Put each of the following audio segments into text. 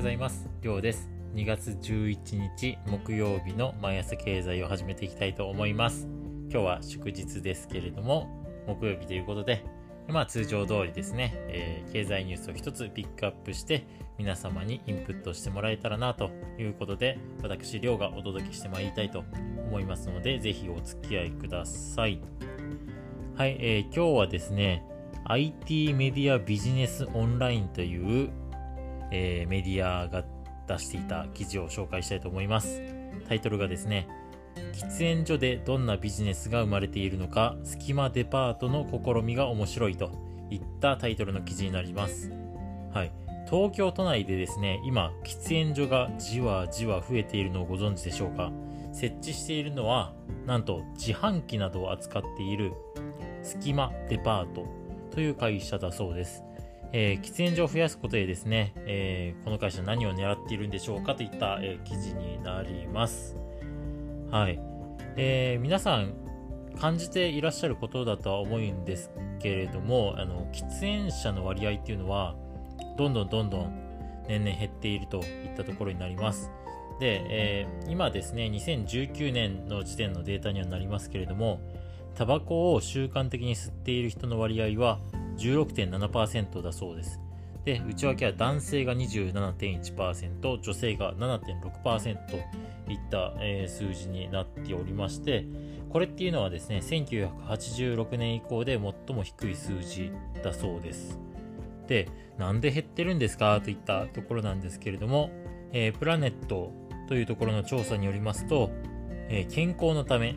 ございます。りょうです。2月11日木曜日の毎朝経済を始めていきたいと思います。今日は祝日ですけれども、木曜日ということで、まあ通常通りですね、えー、経済ニュースを一つピックアップして皆様にインプットしてもらえたらなということで、私、りょうがお届けしてまいりたいと思いますので、ぜひお付き合いください。はい、えー、今日はですね、IT メディアビジネスオンラインという、えー、メディアが出していた記事を紹介したいと思います。タイトルがですね、喫煙所でどんなビジネスが生まれているのか、隙間デパートの試みが面白いといったタイトルの記事になります。はい。東京都内でですね、今、喫煙所がじわじわ増えているのをご存知でしょうか設置しているのは、なんと自販機などを扱っている隙間デパートという会社だそうです。えー、喫煙所を増やすことでですね、えー、この会社何を狙っているんでしょうかといった、えー、記事になります。はい。え、皆さん感じていらっしゃることだとは思うんですけれども、あの、喫煙者の割合っていうのは、どんどんどんどん年々減っているといったところになります。で、え、今ですね、2019年の時点のデータにはなりますけれども、タバコを習慣的に吸っている人の割合は16.7%だそうです。で、内訳は男性が27.1%、女性が7.6%といった、えー、数字になっておりまして、これっていうのはですね、1986年以降で最も低い数字だそうです。で、なんで減ってるんですかといったところなんですけれども、えー、プラネットというところの調査によりますと、えー、健康のためっ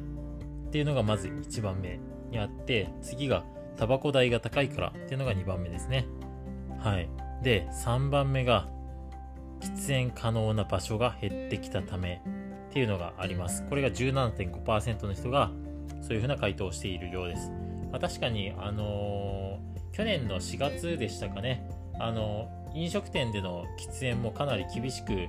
ていうのがまず1番目にあって、次がタバコ代が高いからっていうのが2番目ですね。はい。で、3番目が喫煙可能な場所が減ってきたためっていうのがあります。これが17.5%の人がそういうふうな回答をしているようです。まあ、確かに、あのー、去年の4月でしたかね、あのー、飲食店での喫煙もかなり厳しく、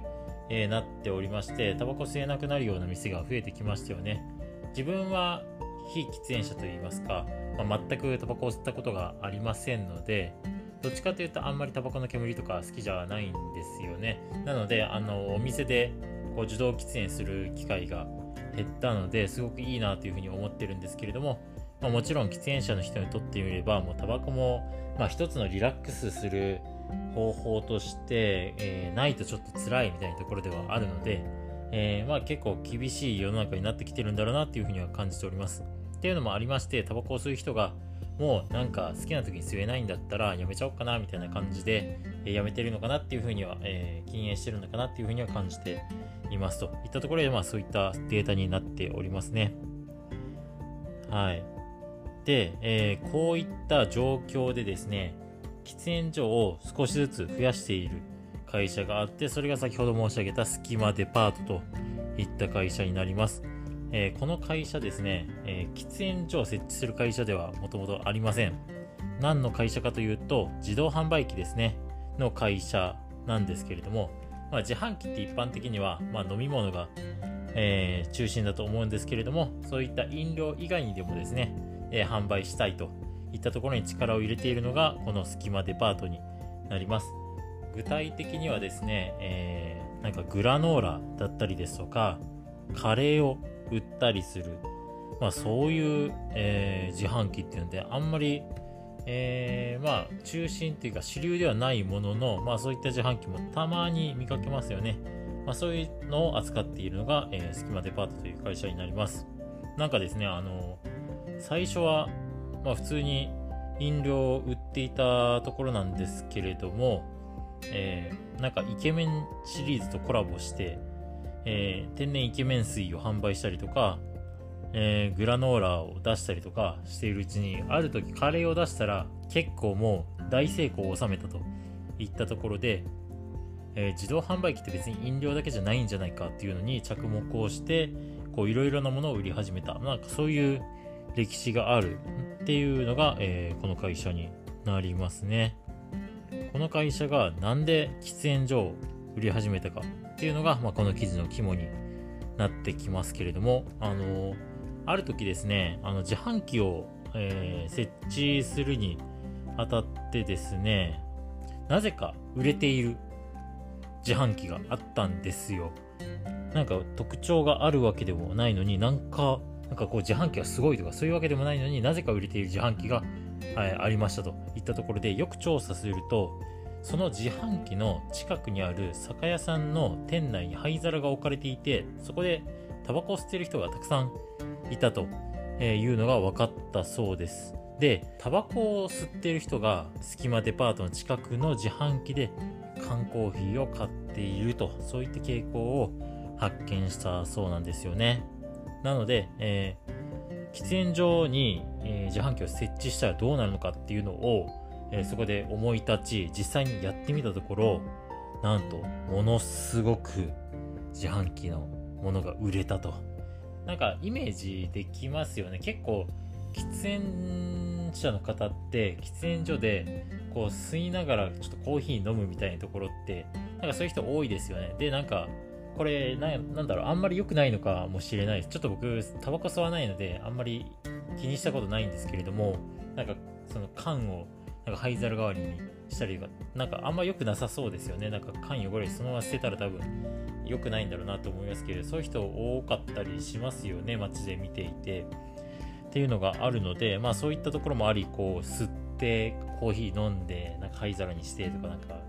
えー、なっておりまして、タバコ吸えなくなるような店が増えてきましたよね。自分は非喫煙者といいますか、まあ、全くタバコを吸ったことがありませんので、どっちかというとあんまりタバコの煙とか好きじゃないんですよね。なので、あの、お店でこう受動喫煙する機会が減ったので、すごくいいなというふうに思ってるんですけれども、まあ、もちろん喫煙者の人にとってみれば、もうタバコも、まあ、一つのリラックスする方法として、えー、ないとちょっと辛いみたいなところではあるので、えー、まあ結構厳しい世の中になってきてるんだろうなっていうふうには感じております。っていうのもありまして、タバコを吸う人がもうなんか好きな時に吸えないんだったらやめちゃおうかなみたいな感じで、えー、やめてるのかなっていうふうには、えー、禁煙してるのかなっていうふうには感じていますといったところで、まあそういったデータになっておりますね。はい。で、えー、こういった状況でですね、喫煙所を少しずつ増やしている会社があって、それが先ほど申し上げたスキマデパートといった会社になります。えー、この会社ですね、えー、喫煙所を設置する会社ではもともとありません。何の会社かというと、自動販売機ですね、の会社なんですけれども、まあ、自販機って一般的には、まあ、飲み物が、えー、中心だと思うんですけれども、そういった飲料以外にでもですね、え販売したいといったところに力を入れているのが、この隙間デパートになります。具体的にはですね、えー、なんかグラノーラだったりですとか、カレーを売ったりする、まあそういう、えー、自販機っていうので、あんまり、えー、まあ中心っていうか主流ではないものの、まあそういった自販機もたまに見かけますよね。まあそういうのを扱っているのが、えー、スキマデパートという会社になります。なんかですね、あの、最初は、まあ普通に飲料を売っていたところなんですけれども、えー、なんかイケメンシリーズとコラボして、えー、天然イケメン水を販売したりとか、えー、グラノーラを出したりとかしているうちに、ある時カレーを出したら結構もう大成功を収めたといったところで、えー、自動販売機って別に飲料だけじゃないんじゃないかっていうのに着目をして、いろいろなものを売り始めた。なんかそういう歴史があるっていうのが、えー、この会社になりますね。この会社がなんで喫煙所を売り始めたかっていうのが、まあ、この記事の肝になってきますけれども、あのある時ですね、あの自販機を、えー、設置するにあたってですね、なぜか売れている自販機があったんですよ。なんか特徴があるわけでもないのになんかなんかこう自販機がすごいとかそういうわけでもないのになぜか売れている自販機が、ありましたといったところでよく調査するとその自販機の近くにある酒屋さんの店内に灰皿が置かれていてそこでタバコを吸ってる人がたくさんいたというのが分かったそうです。でタバコを吸っている人が隙間デパートの近くの自販機で缶コーヒーを買っているとそういった傾向を発見したそうなんですよね。なので、えー、喫煙所に、え、自販機を設置したらどうなるのかっていうのを、え、そこで思い立ち実際にやってみたところなんとものすごく自販機のものが売れたと。なんかイメージできますよね。結構喫煙者の方って喫煙所でこう吸いながらちょっとコーヒー飲むみたいなところってなんかそういう人多いですよね。でなんかこれな、なんだろう、あんまり良くないのかもしれないです。ちょっと僕、タバコ吸わないので、あんまり気にしたことないんですけれども、なんか、その缶を、なんか灰皿代わりにしたりが、なんかあんま良くなさそうですよね。なんか缶汚れそのまま捨てたら多分良くないんだろうなと思いますけど、そういう人多かったりしますよね、街で見ていて。っていうのがあるので、まあそういったところもあり、こう、吸ってコーヒー飲んで、なんか灰皿にしてとか、なんか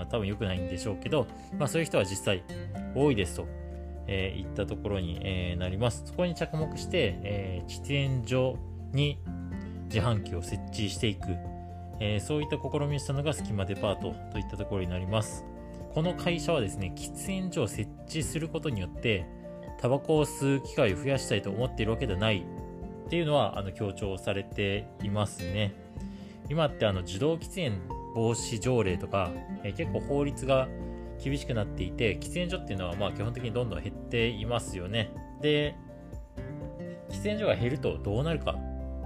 まあ、多分良くないんでしょうけど、まあ、そういう人は実際多いですと、えー、いったところに、えー、なります。そこに着目して、えー、喫煙所に自販機を設置していく、えー、そういった試みをしたのがスキマデパートといったところになります。この会社はですね、喫煙所を設置することによって、タバコを吸う機会を増やしたいと思っているわけではないっていうのはあの強調されていますね。今ってあの受動喫煙防止条例とか、え、結構法律が厳しくなっていて、喫煙所っていうのはまあ基本的にどんどん減っていますよね。で、喫煙所が減るとどうなるか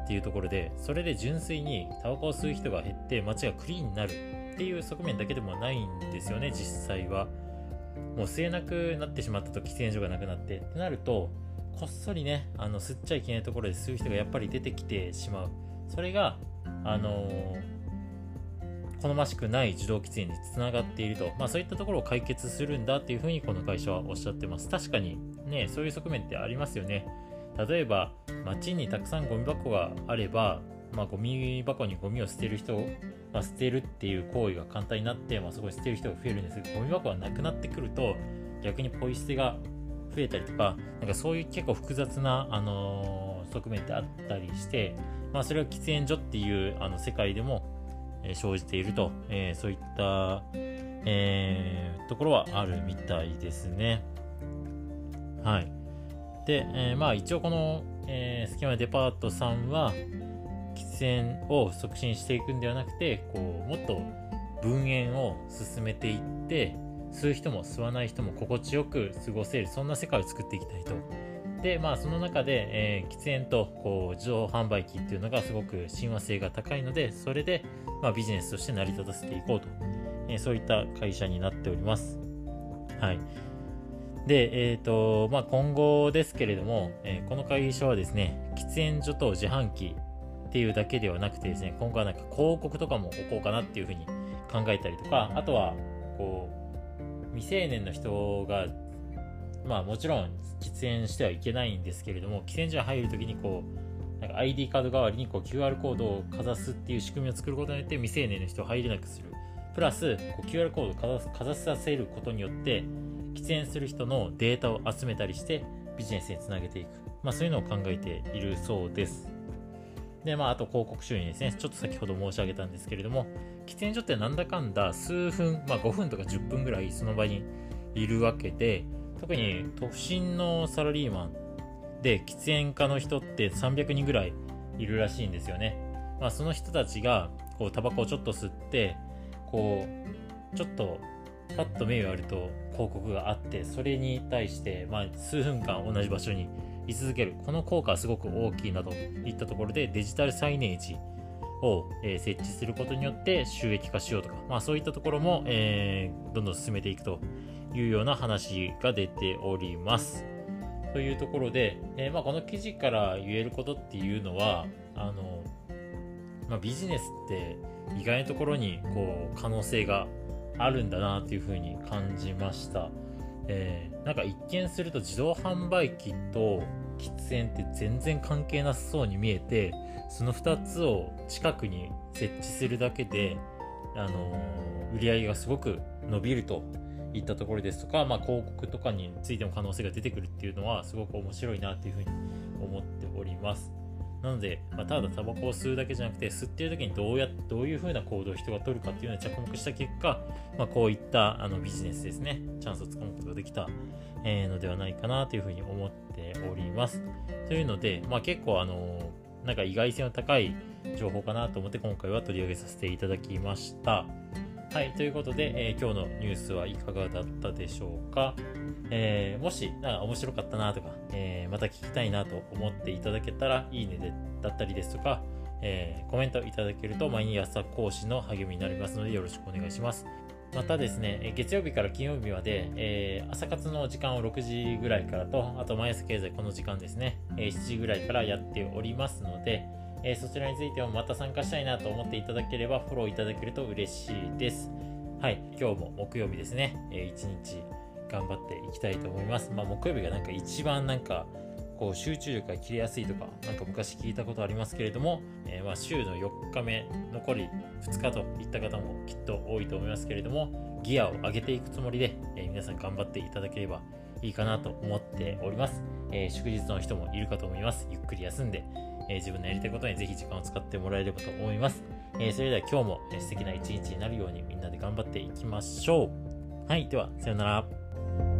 っていうところで、それで純粋にタバコを吸う人が減って街がクリーンになるっていう側面だけでもないんですよね、実際は。もう吸えなくなってしまったと喫煙所がなくなってってなると、こっそりね、あの吸っちゃいけないところで吸う人がやっぱり出てきてしまう。それが、あのー好ましくない受動喫煙につながっていると、まあ、そういったところを解決するんだっていうふうにこの会社はおっしゃってます。確かにね、そういう側面ってありますよね。例えば、街にたくさんゴミ箱があれば、まあ、ゴミ箱にゴミを捨てる人を、まあ、捨てるっていう行為が簡単になって、まあ、そこに捨てる人が増えるんですけど、ゴミ箱がなくなってくると、逆にポイ捨てが増えたりとか、なんかそういう結構複雑な、あのー、側面ってあったりして、まあ、それは喫煙所っていうあの世界でも生じていると、えそういった、え、ところはあるみたいですね。はい。で、え、まあ一応この、えー、スキマデパートさんは、喫煙を促進していくんではなくて、こう、もっと分煙を進めていって、吸う人も吸わない人も心地よく過ごせる、そんな世界を作っていきたいと。で、まあその中で、えー、喫煙とこう自動販売機っていうのがすごく親和性が高いので、それで、まあ、ビジネスとして成り立たせていこうと、えー、そういった会社になっております。はい。で、えっ、ー、と、まあ、今後ですけれども、えー、この会社はですね、喫煙所と自販機っていうだけではなくてですね、今後はなんか広告とかも置こうかなっていうふうに考えたりとか、あとは、こう、未成年の人が、まあもちろん喫煙してはいけないんですけれども、喫煙所に入るときにこう、なんか ID カード代わりにこう QR コードをかざすっていう仕組みを作ることによって未成年の人を入れなくする。プラス、こう QR コードをかざさせることによって、喫煙する人のデータを集めたりしてビジネスにつなげていく。まあそういうのを考えているそうです。で、まああと広告収入ですね。ちょっと先ほど申し上げたんですけれども、喫煙所ってなんだかんだ数分、まあ5分とか10分ぐらいその場にいるわけで、特に都心のサラリーマンで喫煙家の人って300人ぐらいいるらしいんですよね。まあ、その人たちがこうタバコをちょっと吸ってこうちょっとパッと目をやると広告があってそれに対して、まあ、数分間同じ場所に居続けるこの効果はすごく大きいなといったところでデジタルサイネージを、えー、設置することによって収益化しようとか、まあ、そういったところも、えー、どんどん進めていくというような話が出ております。というところで、えー、まあ、この記事から言えることっていうのはあの、まあ、ビジネスって意外なところにこう可能性があるんだなっていうふうに感じました。えー、なんか一見すると自動販売機と喫煙って全然関係なさそうに見えてその2つを近くに設置するだけで、あのー、売り上げがすごく伸びるといったところですとか、まあ、広告とかについても可能性が出てくるっていうのはすごく面白いなっていうふうに思っております。なので、まあ、ただタバコを吸うだけじゃなくて、吸ってる時にどうやどういう風な行動を人が取るかっていうのに着目した結果、まあ、こういったあのビジネスですね、チャンスをつかむことができた、えー、のではないかなというふうに思っております。というので、まあ、結構あのなんか意外性の高い情報かなと思って今回は取り上げさせていただきました。はい、ということで、えー、今日のニュースはいかがだったでしょうか？えー、もし、なんか面白かったなとか、えー、また聞きたいなと思っていただけたら、いいねでだったりですとか、えコメントいただけると毎朝講師の励みになりますのでよろしくお願いします。またですね、月曜日から金曜日まで、えー、朝活の時間を6時ぐらいからと、あと毎朝経済この時間ですね、え、7時ぐらいからやっておりますので、え、そちらについてもまた参加したいなと思っていただければフォローいただけると嬉しいです。はい、今日も木曜日ですね、えー、一日頑張っていきたいと思います。まあ、木曜日がなんか一番なんか、こう集中力が切れやすいとか、なんか昔聞いたことありますけれども、えー、ま週の4日目、残り2日といった方もきっと多いと思いますけれども、ギアを上げていくつもりで、えー、皆さん頑張っていただければいいかなと思っております。えー、祝日の人もいるかと思います。ゆっくり休んで、えー、自分のやりたいことにぜひ時間を使ってもらえればと思います。えー、それでは今日も素敵な一日になるようにみんなで頑張っていきましょう。はい、では、さようなら。